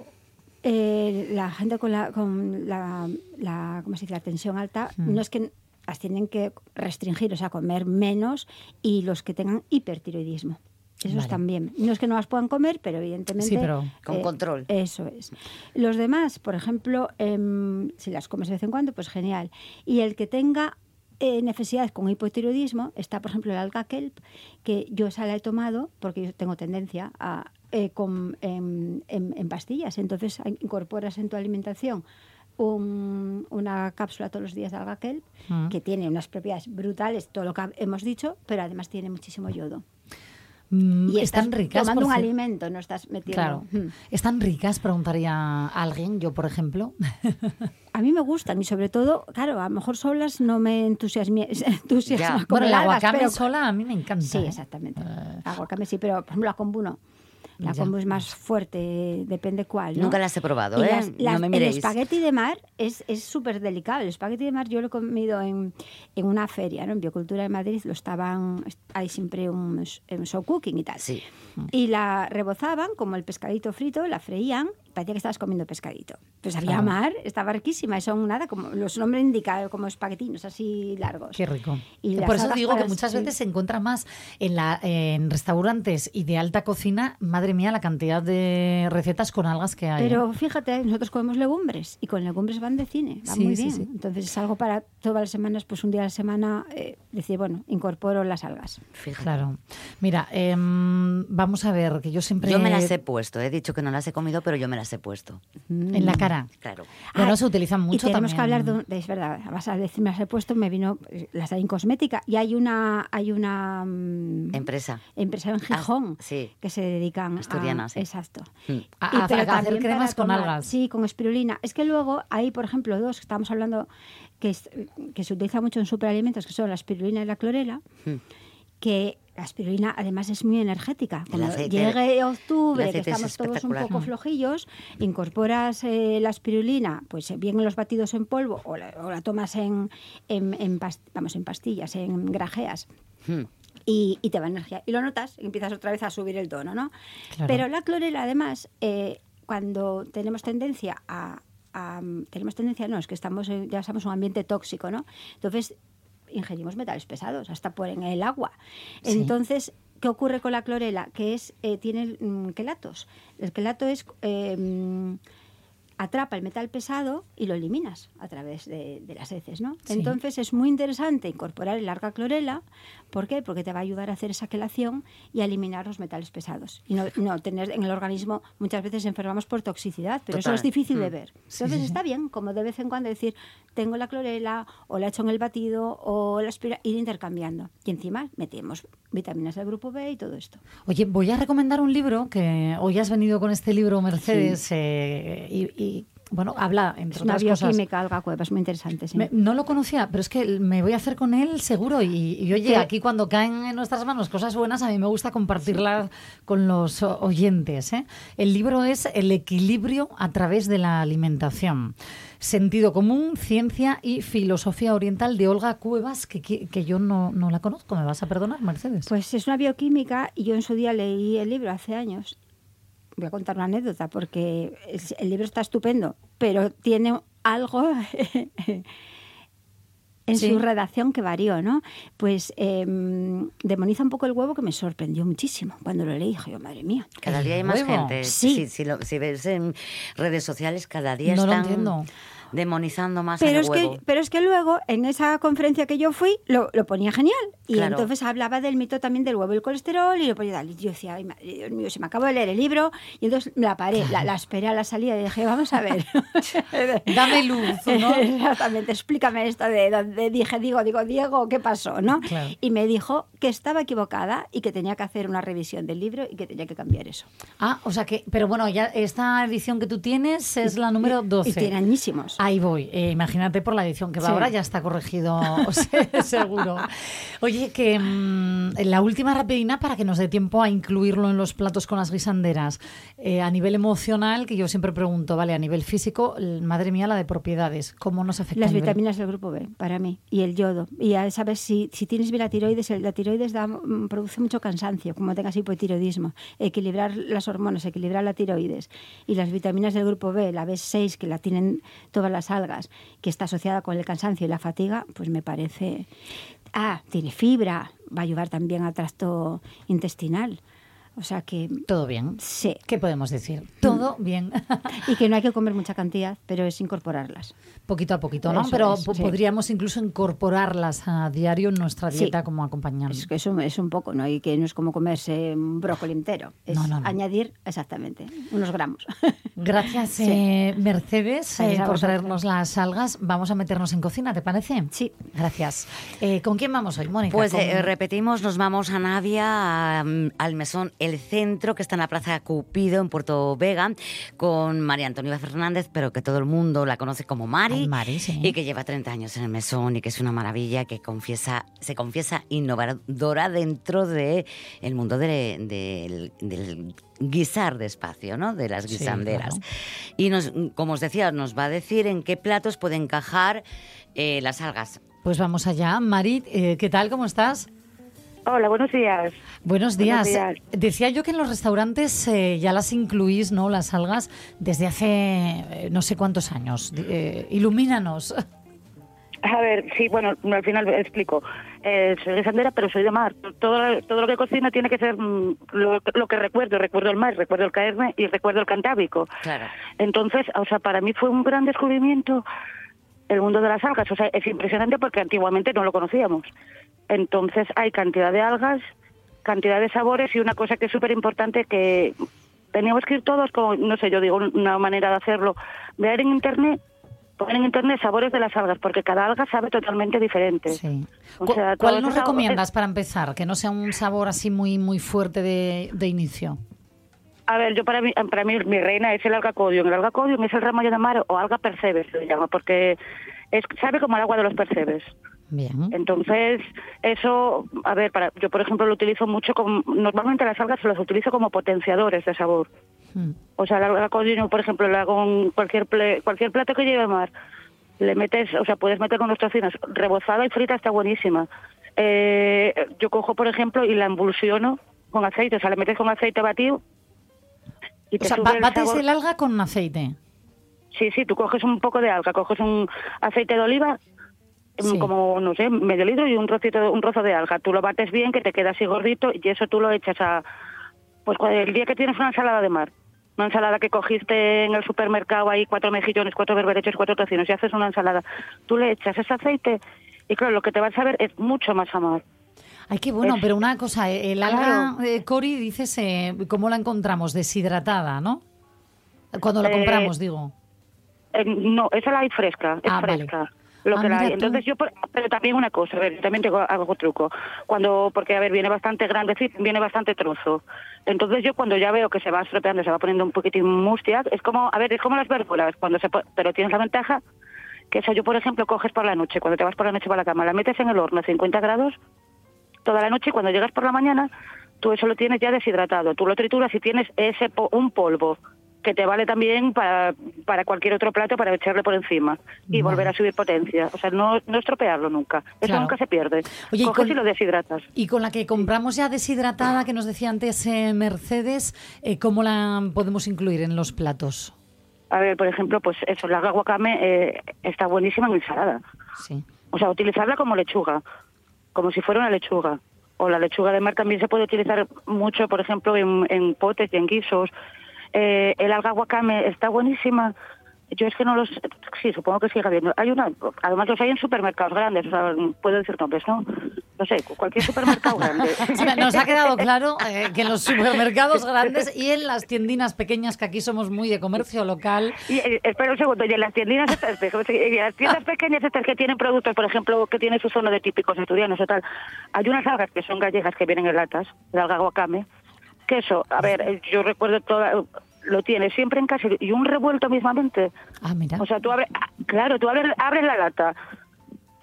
Eh, la gente con la, con la, la, ¿cómo se dice? la tensión alta, Mm. no es que las tienen que restringir, o sea, comer menos, y los que tengan hipertiroidismo. Esos Vale. también. No es que no las puedan comer, pero evidentemente... Sí, pero- Con control. Eso es. Los demás, por ejemplo, em, si las comes de vez en cuando, pues genial. Y el que tenga eh, necesidades con hipotiroidismo, está, por ejemplo, el alga kelp, que yo esa la he tomado porque yo tengo tendencia a... eh, con, en, en- en pastillas. Entonces incorporas en tu alimentación un- una cápsula todos los días de alga kelp, Mm. que tiene unas propiedades brutales, todo lo que hemos dicho, pero además tiene muchísimo yodo. Mm, Y están estás ricas. tomando un alimento, no estás metiendo... Claro. Mm. ¿Están ricas? Preguntaría alguien, yo por ejemplo. A mí me gustan y sobre todo, claro, a lo mejor solas no me entusiasma comer Bueno, el aguacame pero- sola a mí me encanta. Sí, ¿eh? exactamente. aguacame sí, pero por ejemplo la kombu no. La Ya. kombu es más fuerte, depende cuál. ¿no? Nunca las he probado, Y ¿eh? las- No el espagueti de mar es es súper delicado. El espagueti de mar yo lo he comido en, en una feria, ¿no? en Biocultura de Madrid, lo estaban, hay siempre un, un show cooking y tal. Sí. Y la rebozaban como el pescadito frito, la freían, parecía que estabas comiendo pescadito. Pues había Claro. mar, estaba riquísima, y son nada, como los nombres indican, como espaguetinos así largos. Qué rico. Y Por eso digo que muchas sí. veces se encuentra más en, la, en restaurantes y de alta cocina, madre mía, la cantidad de recetas con algas que hay. ¿eh? Pero fíjate, nosotros comemos legumbres y con legumbres van de cine, Sí, muy sí, bien. sí. Entonces es algo para todas las semanas, pues un día a la semana, eh, decir, bueno, incorporo las algas. Claro. Mira, em, vamos a ver, que yo siempre... Yo me las he puesto, he dicho que no las he comido, pero yo me las he puesto. En la cara. Claro. Bueno, Ah, se utilizan mucho y tenemos que también. hablar de, un- de- es verdad, vas a decirme las he puesto, me vino eh, las hay en cosmética y hay una hay una mm, Empresa. empresa en Gijón sí. que se dedican Asturiana, a sí. exacto. Mm. A- Y- a- pero a hacer cremas con tomar. algas. Sí, con espirulina. Es que luego hay, por ejemplo, dos que estamos hablando que, es- que se utiliza mucho en superalimentos, que son la espirulina y la clorela, Mm. que la espirulina además es muy energética. Cuando aceite- llegue octubre, que es estamos todos un poco flojillos, incorporas eh, la espirulina, pues eh, bien en los batidos en polvo o la, o la tomas en, en, vamos, en pastillas, en grajeas Hmm. y, y te va energía. Y lo notas y empiezas otra vez a subir el tono, ¿no? Claro. Pero la clorela, además, eh, cuando tenemos tendencia a, a- Tenemos tendencia, no, es que estamos en- ya estamos en un ambiente tóxico, ¿no? Entonces ingerimos metales pesados, hasta por en el agua. Sí. Entonces, ¿qué ocurre con la clorela? Que es eh, tiene mm, quelatos. El quelato es... eh, mm, atrapa el metal pesado y lo eliminas a través de, de las heces, ¿no? Sí. Entonces es muy interesante incorporar el arca clorela. ¿Por qué? Porque te va a ayudar a hacer esa quelación y a eliminar los metales pesados. Y no, no tener en el organismo, muchas veces enfermamos por toxicidad, pero Total. eso es difícil de Mm. ver. Entonces sí, sí. está bien, como de vez en cuando decir, tengo la clorela o la he hecho en el batido o la aspira, ir intercambiando. Y encima metemos vitaminas del grupo B y todo esto. Oye, voy a recomendar un libro que hoy has venido con este libro, Mercedes, eh, y, y bueno, habla, entre Es una otras cosas... bioquímica, es muy interesante. Sí. Me- no lo conocía, pero es que me voy a hacer con él seguro. Y, y oye, Sí. aquí cuando caen en nuestras manos cosas buenas, a mí me gusta compartirlas con los oyentes. ¿eh? El libro es El equilibrio a través de la alimentación. Sentido común, ciencia y filosofía oriental de Olga Cuevas, que, que, que yo no, no la conozco. ¿Me vas a perdonar, Mercedes? Pues es una bioquímica y yo en su día leí el libro hace años. Voy a contar una anécdota porque el libro está estupendo, pero tiene algo en Sí. su redacción que varió, ¿no? Pues em, demoniza un poco el huevo que me sorprendió muchísimo. Cuando lo leí dije yo, madre mía. Cada día hay más huevo. gente. Sí. Si, si lo- si ves en redes sociales, cada día No lo entiendo. Demonizando más Pero el es, huevo. que, pero es que luego, en esa conferencia que yo fui, lo, lo ponía genial. Y Claro. entonces hablaba del mito también del huevo y el colesterol y lo ponía tal. Y yo decía, ay, madre, Dios mío, se me acabó de leer el libro. Y entonces me la paré, la, la esperé a la salida y dije, vamos a ver. Dame luz, ¿no? Exactamente, explícame esto de donde dije, digo, digo, Diego, ¿qué pasó? ¿no? Claro. Y me dijo que estaba equivocada y que tenía que hacer una revisión del libro y que tenía que cambiar eso. Ah, o sea que, pero bueno, ya esta edición que tú tienes es la número 12. Y tiene añísimos. Ahí voy. Eh, imagínate por la edición que va Sí. ahora, ya está corregido, seguro. Oye, que mm, la última rapidina para que nos dé tiempo a incluirlo en los platos con las guisanderas. Eh, a nivel emocional, que yo siempre pregunto, vale, a nivel físico, madre mía, la de propiedades, ¿cómo nos afecta? Las a vitaminas del grupo B, para mí, y el yodo. Y ya sabes, si, si tienes bien la tiroides, la tiroides da, mm, produce mucho cansancio, como tengas hipotiroidismo. Equilibrar las hormonas, equilibrar la tiroides. Y las vitaminas del grupo B, la B6, que la tienen todas las algas, que está asociada con el cansancio y la fatiga, pues me parece... Ah, tiene fibra, va a ayudar también al tracto intestinal. O sea que... Todo bien. Sí. ¿Qué podemos decir? Todo bien. Y que no hay que comer mucha cantidad, pero es incorporarlas. Poquito a poquito, ¿no? Eso Pero es, po- sí. podríamos incluso incorporarlas a diario en nuestra Sí. dieta como acompañante. Es que eso es un poco, ¿no? Y que no es como comerse un brócoli entero. Es No, no, no. añadir, exactamente, unos gramos. Gracias, Sí. eh, Mercedes, eh, por traernos las algas. Vamos a meternos en cocina, ¿te parece? Sí. Gracias. Eh, ¿Con quién vamos hoy, Mónica? Pues Con- eh, repetimos, nos vamos a Navia, a, mm, al mesón El Centro, que está en la Plaza Cupido, en Puerto Vega, con María Antonia Fernández, pero que todo el mundo la conoce como Mari, Ay, Mari, sí. y que lleva 30 años en el mesón y que es una maravilla, que confiesa, se confiesa innovadora dentro de el mundo de- del- del guisar despacio, ¿no? De las Sí, guisanderas. claro. Y nos, como os decía, nos va a decir en qué platos puede encajar eh, las algas. Pues vamos allá. Marit, eh, ¿qué tal? ¿Cómo estás? Hola, buenos días. Buenos días. Buenos días. Decía yo que en los restaurantes eh, ya las incluís, ¿no? Las algas desde hace eh, no sé cuántos años. Eh, ilumínanos. A ver, sí, bueno, al final explico. Eh, soy de Sandera, pero soy de mar. Todo, todo lo que cocino tiene que ser mm, lo, lo que recuerdo. Recuerdo el mar, recuerdo el caerme y recuerdo el cantábrico. Claro. Entonces, o sea, para mí fue un gran descubrimiento el mundo de las algas. O sea, es impresionante porque antiguamente no lo conocíamos. Entonces, hay cantidad de algas, cantidad de sabores y una cosa que es súper importante que teníamos que ir todos con, no sé, yo digo una manera de hacerlo, ver en internet, poner en internet sabores de las algas, porque cada alga sabe totalmente diferente. Sí. O sea, ¿Cuál nos recomiendas para empezar? Que no sea un sabor así muy, muy fuerte de, de inicio. A ver, yo para mí, para mí mi reina es el alga codium. El alga codium es el ramallo de mar o alga percebes, se le llama, porque es, sabe como el agua de los percebes. Bien. Entonces, eso, a ver, para, yo por ejemplo lo utilizo mucho, como, normalmente las algas las utilizo como potenciadores de sabor. Mm. O sea, la alga codium, por ejemplo, le hago un, cualquier, ple- cualquier plato que lleve mar, le metes, o sea, puedes meter unos tocinos, rebozada y frita está buenísima. Eh, yo cojo, por ejemplo, y la emulsiono con aceite, o sea, le metes con aceite batido y O te sea, sube ba- el bates sabor. el alga con aceite. Sí, sí, tú coges un poco de alga, coges un aceite de oliva, Sí. como, no sé, medio litro y un trocito, un trozo de alga. Tú lo bates bien, que te queda así gordito y eso tú lo echas a... Pues el día que tienes una ensalada de mar, una ensalada que cogiste en el supermercado, ahí cuatro mejillones, cuatro berberechos, cuatro tocinos y haces una ensalada, tú le echas ese aceite y claro, lo que te va a saber es mucho más a mar. Ay, qué bueno, Es- pero una cosa, eh, el alga, Claro. eh, Cori, dices, eh, ¿cómo la encontramos? Deshidratada, ¿no? Cuando la Eh, compramos, digo. No, esa la hay fresca, es Ah, vale. Lo Ah, que la. Entonces yo, pero también una cosa, a ver, yo también tengo algo truco. Cuando, porque a ver, viene bastante grande, viene bastante trozo. Entonces yo cuando ya veo que se va estropeando, se va poniendo un poquitín mustia, es como, a ver, es como las verduras, cuando se, pero tienes la ventaja que eso yo, por ejemplo, coges por la noche, cuando te vas por la noche para la cama, la metes en el horno a 50 grados toda la noche y cuando llegas por la mañana, tú eso lo tienes ya deshidratado. Tú lo trituras y tienes ese po- un polvo que te vale también para, para cualquier otro plato para echarle por encima y Vale. volver a subir potencia. O sea, no, no estropearlo nunca. Eso Claro. nunca se pierde. Oye, y Coges con- y lo deshidratas. Y con la que compramos ya deshidratada, que nos decía antes eh, Mercedes, eh, ¿cómo la podemos incluir en los platos? A ver, por ejemplo, pues eso, la guacame eh, está buenísima en ensalada. Sí. O sea, utilizarla como lechuga, como si fuera una lechuga. O la lechuga de mar también se puede utilizar mucho, por ejemplo, en, en potes y en guisos. Eh, el alga guacame está buenísima. Yo es que no los... Sí, supongo que sigue habiendo. Hay una... Además los hay en supermercados grandes. O sea, puedo decir nombres, ¿no? No sé, cualquier supermercado grande. Nos ha quedado claro eh, que en los supermercados grandes y en las tiendinas pequeñas, que aquí somos muy de comercio local, Y, eh, espera un segundo, y en las tiendinas estas, en las tiendas pequeñas estas que tienen productos, por ejemplo, que tienen su zona de típicos asturianos o tal, hay unas algas que son gallegas que vienen en latas, el alga guacame, que eso, a ver, eh, yo recuerdo toda, lo tienes siempre en casa y un revuelto mismamente. Ah, mira. O sea, tú abres, ah, claro, tú abres, abres la lata,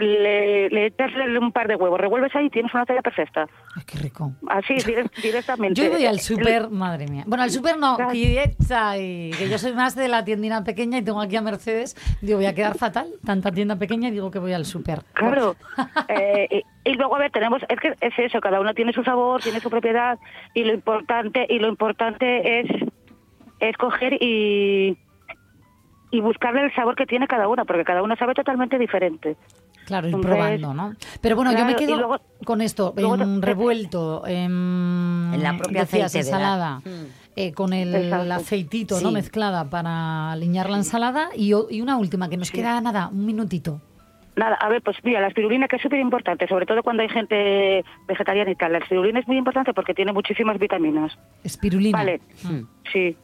le, le echas un par de huevos, revuelves ahí y tienes una talla perfecta. Ay, qué rico. Así, direct- directamente. Yo voy al Eh, súper, madre mía. Bueno, al súper no, Kietza, y que yo soy más de la tiendina pequeña y tengo aquí a Mercedes. Digo, voy a quedar fatal, tanta tienda pequeña y digo que voy al súper. Claro. Eh, y, y luego, a ver, tenemos, es que es eso, cada uno tiene su sabor, tiene su propiedad, y lo importante, y lo importante es, es coger y, y buscarle el sabor que tiene cada una, porque cada una sabe totalmente diferente. Claro, ir Entonces, probando, ¿no? Pero bueno, yo me quedo luego- con esto, en te- revuelto, en, En la propia decías, aceite de la- ensalada, eh, con el aceitito, ¿no? Sí. Mezclada para aliñar la ensalada. Y, y una última, que nos queda nada, un minutito. Nada, a ver, pues mira, la espirulina que es súper importante, sobre todo cuando hay gente vegetariana y tal. La espirulina es muy importante porque tiene muchísimas vitaminas. Espirulina. Vale, Mm. sí.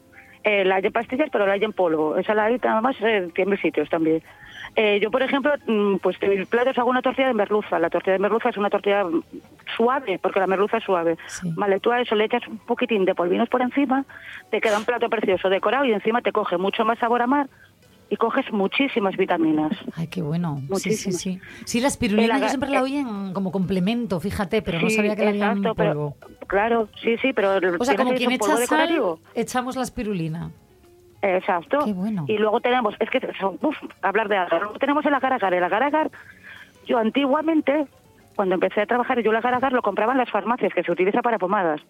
Eh, la hay en pastillas, pero la hay en polvo. Esa la hay nada más en tiene sitios también. Eh, yo, por ejemplo, mm, pues en mis platos hago una tortilla de merluza. La tortilla de merluza es una tortilla mm, suave, porque la merluza es suave. Vale, tú a eso le echas un poquitín de polvinos por encima, te queda un plato precioso decorado y encima te coge mucho más sabor a mar y coges muchísimas vitaminas. Ay, qué bueno. Sí, sí, Muchísimas. sí. Sí, la espirulina yo siempre la eh, oí en- como complemento, fíjate, pero no Sí, sabía que la había en exacto, pero- polvo. Claro, sí, sí, pero... O sea, ¿tienes como quien echa polvo sal, echamos la espirulina. Exacto. Y luego tenemos, es que son, uf, hablar de agar. Luego tenemos el agar-agar. El agar-agar, yo antiguamente, cuando empecé a trabajar, yo el agar-agar lo compraba en las farmacias, que se utiliza para pomadas.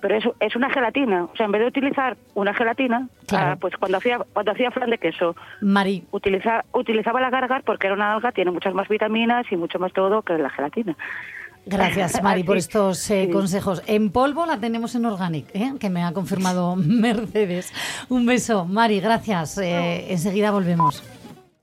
Pero es, es una gelatina. O sea, en vez de utilizar una gelatina, Claro. ah, pues cuando hacía cuando hacía flan de queso, Mari, utiliza, utilizaba el agar-agar porque era una alga, tiene muchas más vitaminas y mucho más todo que la gelatina. Gracias, Mari, por estos eh, sí. consejos. En polvo la tenemos en Organic, ¿eh? que me ha confirmado Mercedes. Un beso, Mari, gracias. Eh, enseguida volvemos.